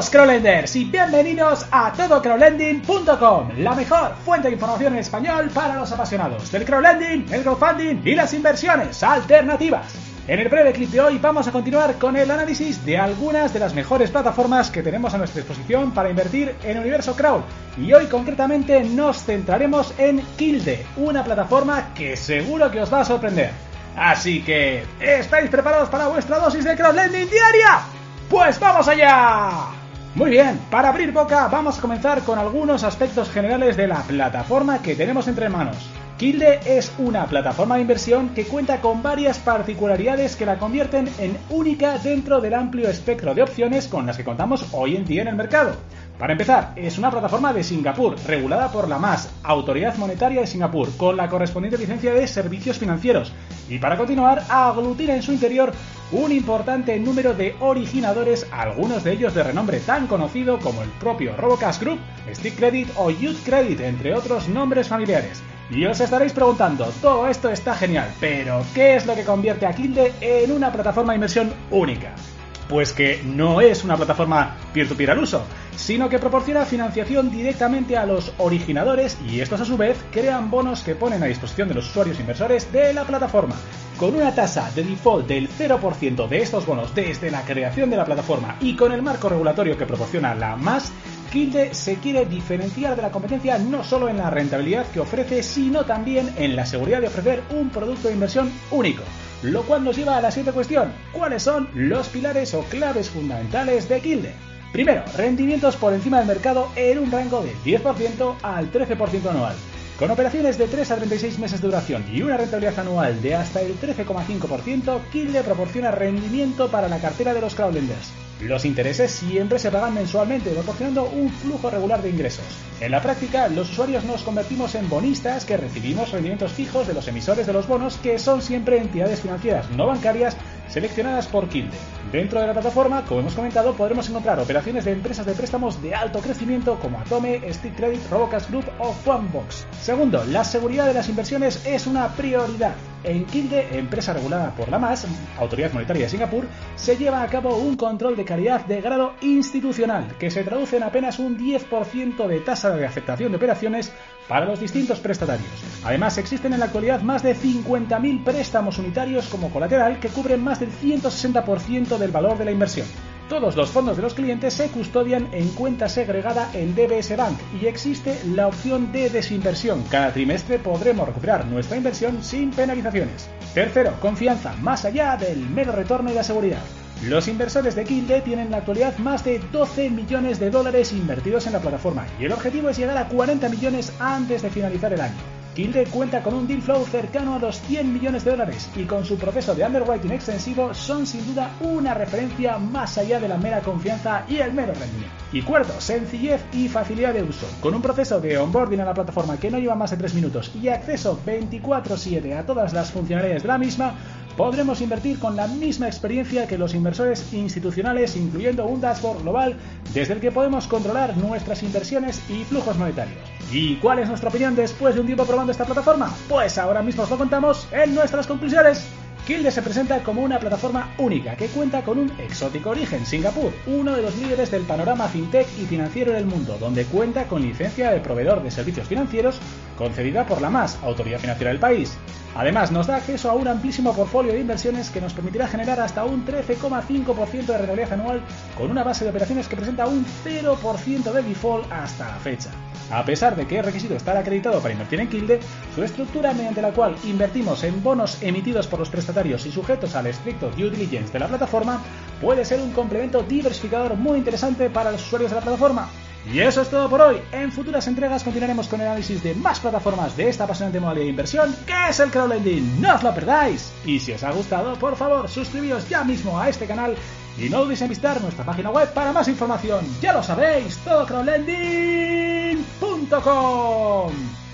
Saludos crowdlenders y bienvenidos a todocrowdlending.com, la mejor fuente de información en español para los apasionados del crowdlending, el crowdfunding y las inversiones alternativas. En el breve clip de hoy vamos a continuar con el análisis de algunas de las mejores plataformas que tenemos a nuestra disposición para invertir en el universo crowd. Y hoy concretamente nos centraremos en Kilde, una plataforma que seguro que os va a sorprender. Así que, ¿estáis preparados para vuestra dosis de crowdlending diaria? ¡Pues vamos allá! Muy bien, para abrir boca vamos a comenzar con algunos aspectos generales de la plataforma que tenemos entre manos. Kilde es una plataforma de inversión que cuenta con varias particularidades que la convierten en única dentro del amplio espectro de opciones con las que contamos hoy en día en el mercado. Para empezar, es una plataforma de Singapur, regulada por la MAS, Autoridad Monetaria de Singapur, con la correspondiente licencia de servicios financieros. Y para continuar, aglutina en su interior un importante número de originadores, algunos de ellos de renombre tan conocido como el propio Robocash Group, Stick Credit o Youth Credit, entre otros nombres familiares. Y os estaréis preguntando, todo esto está genial, pero ¿qué es lo que convierte a Kilde en una plataforma de inversión única? Pues que no es una plataforma peer-to-peer al uso, sino que proporciona financiación directamente a los originadores y estos a su vez crean bonos que ponen a disposición de los usuarios inversores de la plataforma. Con una tasa de default del 0% de estos bonos desde la creación de la plataforma y con el marco regulatorio que proporciona la MAS, Kilde se quiere diferenciar de la competencia no solo en la rentabilidad que ofrece, sino también en la seguridad de ofrecer un producto de inversión único. Lo cual nos lleva a la siguiente cuestión. ¿Cuáles son los pilares o claves fundamentales de Kilde? Primero, rendimientos por encima del mercado en un rango del 10% al 13% anual. Con operaciones de 3 a 36 meses de duración y una rentabilidad anual de hasta el 13,5%, Kilde proporciona rendimiento para la cartera de los crowdlenders. Los intereses siempre se pagan mensualmente, proporcionando un flujo regular de ingresos. En la práctica, los usuarios nos convertimos en bonistas que recibimos rendimientos fijos de los emisores de los bonos, que son siempre entidades financieras no bancarias seleccionadas por Kilde. Dentro de la plataforma, como hemos comentado, podremos encontrar operaciones de empresas de préstamos de alto crecimiento como Atome, Stick Credit, Robocash Group o Funbox. Segundo, la seguridad de las inversiones es una prioridad. En Kilde, empresa regulada por la MAS, Autoridad Monetaria de Singapur, se lleva a cabo un control de calidad de grado institucional, que se traduce en apenas un 10% de tasa de aceptación de operaciones para los distintos prestatarios. Además, existen en la actualidad más de 50.000 préstamos unitarios como colateral que cubren más del 160% del valor de la inversión. Todos los fondos de los clientes se custodian en cuenta segregada en DBS Bank y existe la opción de desinversión. Cada trimestre podremos recuperar nuestra inversión sin penalizaciones. Tercero, confianza, más allá del mero retorno y la seguridad. Los inversores de Kilde tienen en la actualidad más de 12 millones de dólares invertidos en la plataforma y el objetivo es llegar a 40 millones antes de finalizar el año. Kilde cuenta con un deal flow cercano a los 100 millones de dólares y con su proceso de underwriting extensivo son sin duda una referencia más allá de la mera confianza y el mero rendimiento. Y cuarto, sencillez y facilidad de uso. Con un proceso de onboarding a la plataforma que no lleva más de 3 minutos y acceso 24/7 a todas las funcionalidades de la misma, podremos invertir con la misma experiencia que los inversores institucionales, incluyendo un dashboard global desde el que podemos controlar nuestras inversiones y flujos monetarios. ¿Y cuál es nuestra opinión después de un tiempo probando esta plataforma? Pues ahora mismo os lo contamos en nuestras conclusiones. Kilde se presenta como una plataforma única que cuenta con un exótico origen, Singapur, uno de los líderes del panorama fintech y financiero del mundo, donde cuenta con licencia de proveedor de servicios financieros concedida por la MAS, Autoridad Financiera del país. Además, nos da acceso a un amplísimo portfolio de inversiones que nos permitirá generar hasta un 13,5% de rentabilidad anual con una base de operaciones que presenta un 0% de default hasta la fecha. A pesar de que es requisito estar acreditado para invertir en Kilde, su estructura mediante la cual invertimos en bonos emitidos por los prestatarios y sujetos al estricto due diligence de la plataforma puede ser un complemento diversificador muy interesante para los usuarios de la plataforma. Y eso es todo por hoy. En futuras entregas continuaremos con el análisis de más plataformas de esta apasionante modalidad de inversión que es el crowdlending. No os lo perdáis. Y si os ha gustado, por favor, suscribíos ya mismo a este canal y no olvidéis en visitar nuestra página web para más información. Ya lo sabéis, todocrowdlending.com.